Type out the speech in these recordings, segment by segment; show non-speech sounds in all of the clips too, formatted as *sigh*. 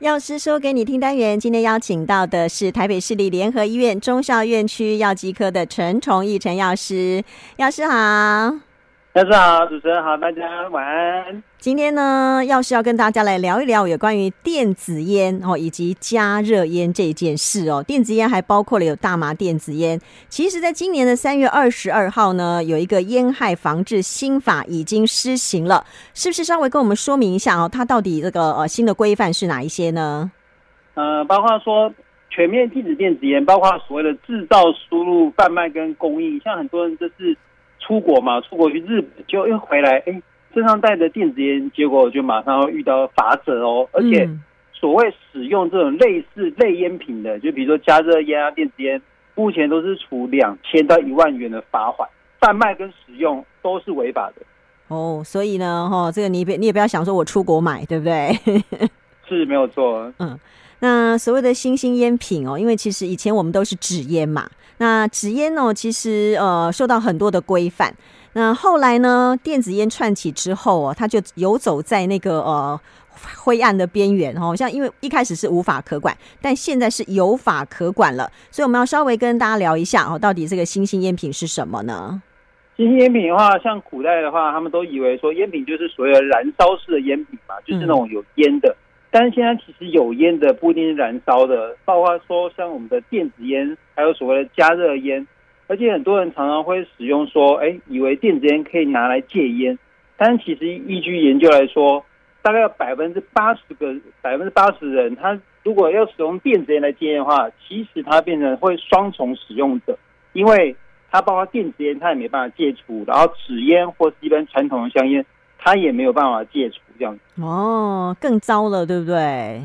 药师说给你听单元，今天邀请到的是台北市立联合医院中校院区药剂科的陈崇义陈药师，药师好，药师好，主持人好，大家晚安。今天呢，要是要跟大家来聊一聊有关于电子烟哦，以及加热烟这件事哦。电子烟还包括了有大麻电子烟。其实，在今年的三月二十二号呢，有一个烟害防治新法已经施行了，是不是？稍微跟我们说明一下哦，它到底这个呃新的规范是哪一些呢？呃，包括说全面禁止电子烟，包括所谓的制造、输入、贩卖跟供应。像很多人这次出国嘛，出国去日本就又回来，哎。身上带着电子烟，结果就马上会遇到罚则哦。而且，所谓使用这种类似类烟品的，就比如说加热烟啊、电子烟，目前都是处两千到一万元的罚款。贩卖跟使用都是违法的。哦，所以呢，哈，这个你别你也不要想说我出国买，对不对？*laughs* 是没有错。嗯，那所谓的新兴烟品哦，因为其实以前我们都是纸烟嘛。那纸烟哦，其实呃受到很多的规范。那后来呢？电子烟串起之后哦，它就游走在那个呃灰暗的边缘哦。像因为一开始是无法可管，但现在是有法可管了。所以我们要稍微跟大家聊一下哦，到底这个新兴烟品是什么呢？新兴烟品的话，像古代的话，他们都以为说烟品就是所谓的燃烧式的烟品嘛，就是那种有烟的。嗯、但是现在其实有烟的不一定是燃烧的，包括说像我们的电子烟，还有所谓的加热烟。而且很多人常常会使用说，哎，以为电子烟可以拿来戒烟，但其实依据研究来说，大概有百分之八十个百分之八十人，他如果要使用电子烟来戒烟的话，其实他变成会双重使用者，因为他包括电子烟，他也没办法戒除，然后纸烟或是一般传统的香烟，他也没有办法戒除，这样子。哦，更糟了，对不对？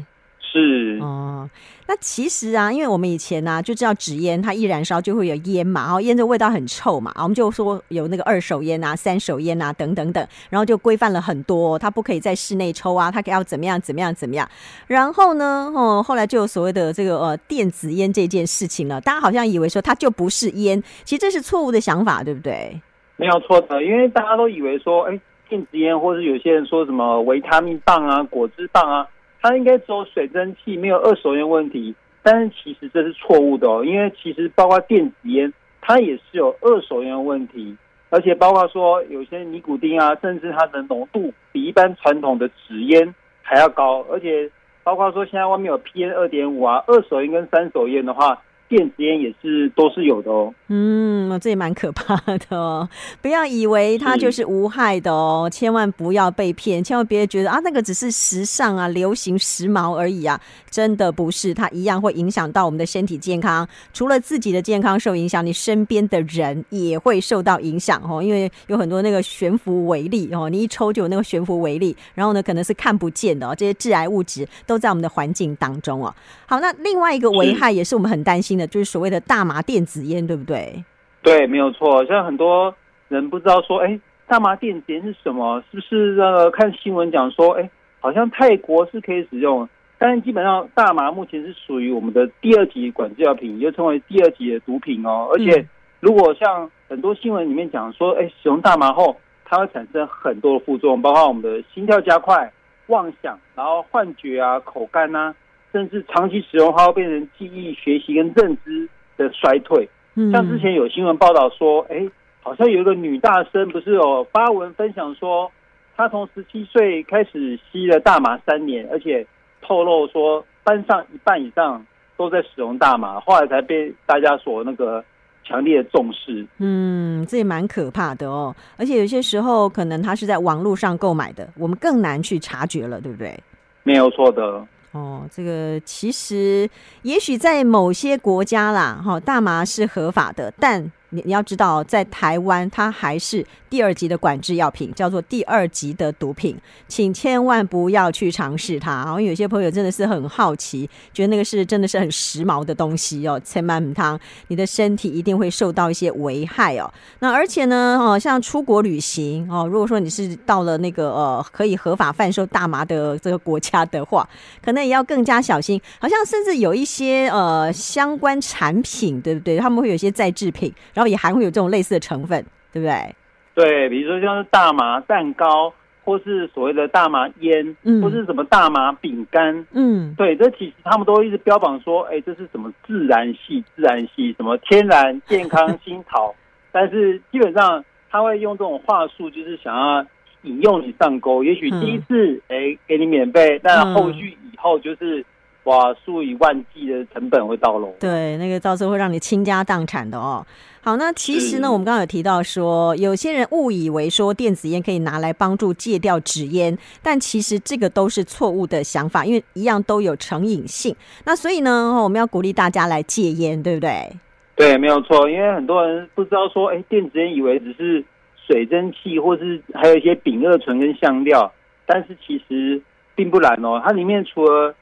是哦，那其实啊，因为我们以前呢、啊、就知道纸烟它一燃烧就会有烟嘛，然后烟的味道很臭嘛，我们就说有那个二手烟啊、三手烟啊等等等，然后就规范了很多，它不可以在室内抽啊，它要怎么样怎么样怎么样。然后呢，哦，后来就有所谓的这个呃电子烟这件事情了，大家好像以为说它就不是烟，其实这是错误的想法，对不对？没有错的，因为大家都以为说，哎，电子烟或者有些人说什么维他命棒啊、果汁棒啊。它应该只有水蒸气，没有二手烟问题。但是其实这是错误的哦，因为其实包括电子烟，它也是有二手烟问题，而且包括说有些尼古丁啊，甚至它的浓度比一般传统的纸烟还要高，而且包括说现在外面有 PM 二点五啊，二手烟跟三手烟的话。电子烟也是都是有的哦。嗯，这也蛮可怕的哦。*laughs* 不要以为它就是无害的哦，千万不要被骗，千万别觉得啊，那个只是时尚啊、流行时髦而已啊，真的不是，它一样会影响到我们的身体健康。除了自己的健康受影响，你身边的人也会受到影响哦。因为有很多那个悬浮微粒哦，你一抽就有那个悬浮微粒，然后呢，可能是看不见的哦。这些致癌物质都在我们的环境当中哦。好，那另外一个危害也是我们很担心的。就是所谓的大麻电子烟，对不对？对，没有错。像很多人不知道说，哎，大麻电子烟是什么？是不是那个看新闻讲说，哎，好像泰国是可以使用，但是基本上大麻目前是属于我们的第二级管制药品，又称为第二级的毒品哦。而且，如果像很多新闻里面讲说，哎，使用大麻后，它会产生很多的副作用，包括我们的心跳加快、妄想，然后幻觉啊、口干呐。甚至长期使用，它会变成记忆、学习跟认知的衰退。像之前有新闻报道说，哎，好像有一个女大生不是有发文分享说，她从十七岁开始吸了大麻三年，而且透露说班上一半以上都在使用大麻，后来才被大家所那个强烈的重视。嗯，这也蛮可怕的哦。而且有些时候可能她是在网络上购买的，我们更难去察觉了，对不对？没有错的。哦，这个其实也许在某些国家啦，哈，大麻是合法的，但你你要知道，在台湾它还是第二级的管制药品，叫做第二级的毒品，请千万不要去尝试它。然后有些朋友真的是很好奇，觉得那个是真的是很时髦的东西哦，千万不要，你的身体一定会受到一些危害哦。那而且呢，哦，像出国旅行哦，如果说你是到了那个呃可以合法贩售大麻的这个国家的话，可能也要更加小心。好像甚至有一些呃相关产品，对不对？他们会有一些再制品，然后也还会有这种类似的成分，对不对？对，比如说像是大麻蛋糕，或是所谓的大麻烟，嗯或是什么大麻饼干，嗯，对，这其实他们都一直标榜说，哎，这是什么自然系、自然系，什么天然、健康、新桃，*laughs* 但是基本上他会用这种话术，就是想要引诱你上钩。也许第一次，哎、嗯，给你免费，但后续以后就是。哇，数以万计的成本会到喽。对，那个到时候会让你倾家荡产的哦。好，那其实呢，我们刚刚有提到说，有些人误以为说电子烟可以拿来帮助戒掉纸烟，但其实这个都是错误的想法，因为一样都有成瘾性。那所以呢，我们要鼓励大家来戒烟，对不对？对，没有错。因为很多人不知道说，哎，电子烟以为只是水蒸气，或是还有一些丙二醇跟香料，但是其实并不然哦。它里面除了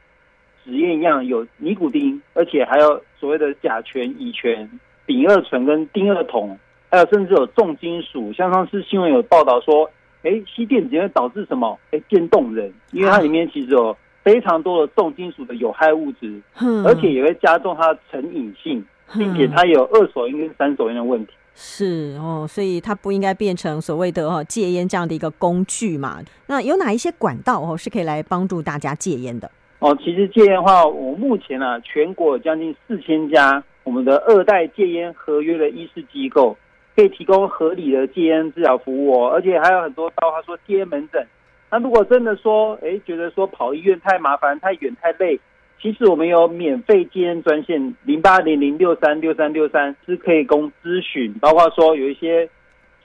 纸烟一样有尼古丁，而且还有所谓的甲醛、乙醛、丙二醇跟丁二酮，还有甚至有重金属。像上次新闻有报道说，哎，吸电子烟会导致什么？哎，电动人，因为它里面其实有非常多的重金属的有害物质，而且也会加重它的成瘾性，并且它有二手烟跟三手烟的问题。是哦，所以它不应该变成所谓的哦戒烟这样的一个工具嘛。那有哪一些管道哦是可以来帮助大家戒烟的？哦，其实戒烟的话，我目前啊，全国有将近四千家我们的二代戒烟合约的医事机构，可以提供合理的戒烟治疗服务哦，而且还有很多到他说戒烟门诊。那如果真的说，哎，觉得说跑医院太麻烦、太远、太累，其实我们有免费戒烟专线零八零零六三六三六三，是可以供咨询，包括说有一些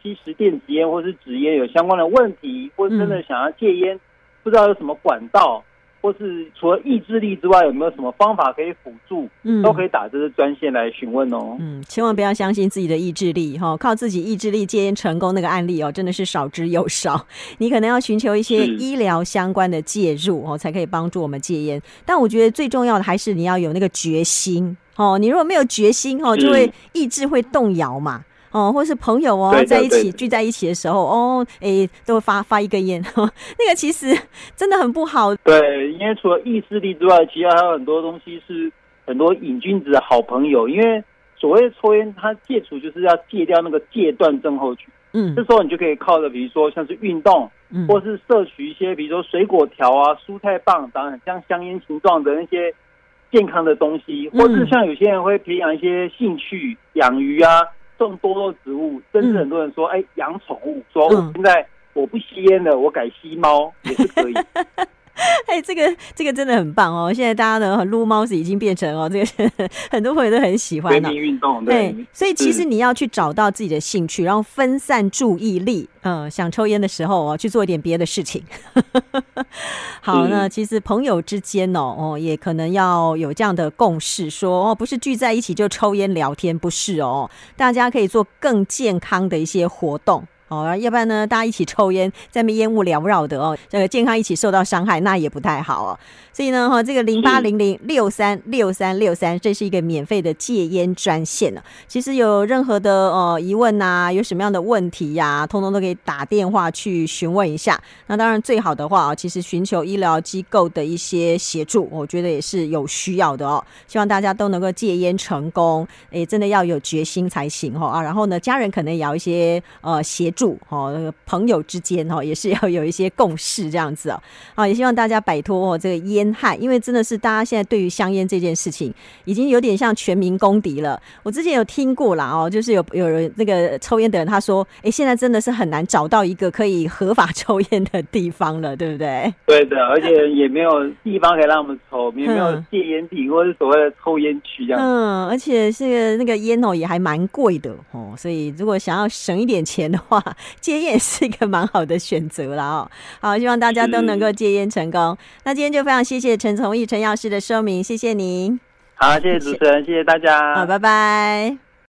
吸食电子烟或是纸烟有相关的问题，或是真的想要戒烟，嗯、不知道有什么管道。或是除了意志力之外，有没有什么方法可以辅助？嗯，都可以打这个专线来询问哦。嗯，千万不要相信自己的意志力哈，靠自己意志力戒烟成功那个案例哦，真的是少之又少。你可能要寻求一些医疗相关的介入哦，才可以帮助我们戒烟。但我觉得最重要的还是你要有那个决心哦。你如果没有决心哦，就会意志会动摇嘛。哦，或是朋友哦，在一起聚在一起的时候，哦，哎，都会发发一根烟，*laughs* 那个其实真的很不好。对，因为除了意志力之外，其实还有很多东西是很多瘾君子的好朋友。因为所谓抽烟，它戒除就是要戒掉那个戒断症候群。嗯，这时候你就可以靠着，比如说像是运动，嗯，或是摄取一些，比如说水果条啊、蔬菜棒，当然像香烟形状的那些健康的东西，或是像有些人会培养一些兴趣，养鱼啊。种多肉植物，甚至很多人说，哎、嗯，养宠物，说我现在我不吸烟了，我改吸猫也是可以。*laughs* *laughs* 哎，这个这个真的很棒哦！现在大家的撸猫是已经变成哦，这个 *laughs* 很多朋友都很喜欢的运动。对，所以其实你要去找到自己的兴趣，然后分散注意力。嗯，想抽烟的时候哦，去做一点别的事情。*laughs* 好，那其实朋友之间哦哦，也可能要有这样的共识，说哦，不是聚在一起就抽烟聊天，不是哦，大家可以做更健康的一些活动。哦，要不然呢，大家一起抽烟，在那边烟雾缭绕的哦，这个健康一起受到伤害，那也不太好哦。所以呢，哈，这个零八零零六三六三六三，这是一个免费的戒烟专线呢。其实有任何的呃疑问呐，有什么样的问题呀，通通都可以打电话去询问一下。那当然最好的话啊，其实寻求医疗机构的一些协助，我觉得也是有需要的哦。希望大家都能够戒烟成功，诶，真的要有决心才行哦啊。然后呢，家人可能也要一些呃协助。住哦，那个朋友之间哦，也是要有一些共识这样子哦。好，也希望大家摆脱哦这个烟害，因为真的是大家现在对于香烟这件事情，已经有点像全民公敌了。我之前有听过啦哦，就是有有人那个抽烟的人他说，哎，现在真的是很难找到一个可以合法抽烟的地方了，对不对？对的，而且也没有地方可以让我们抽，也没有戒烟品或者所谓的抽烟区这样。嗯，而且是个那个烟哦也还蛮贵的哦，所以如果想要省一点钱的话。*laughs* 戒烟是一个蛮好的选择了哦，好，希望大家都能够戒烟成功。那今天就非常谢谢陈从义陈药师的说明，谢谢您。好，谢谢主持人，谢谢，谢谢大家。好，拜拜。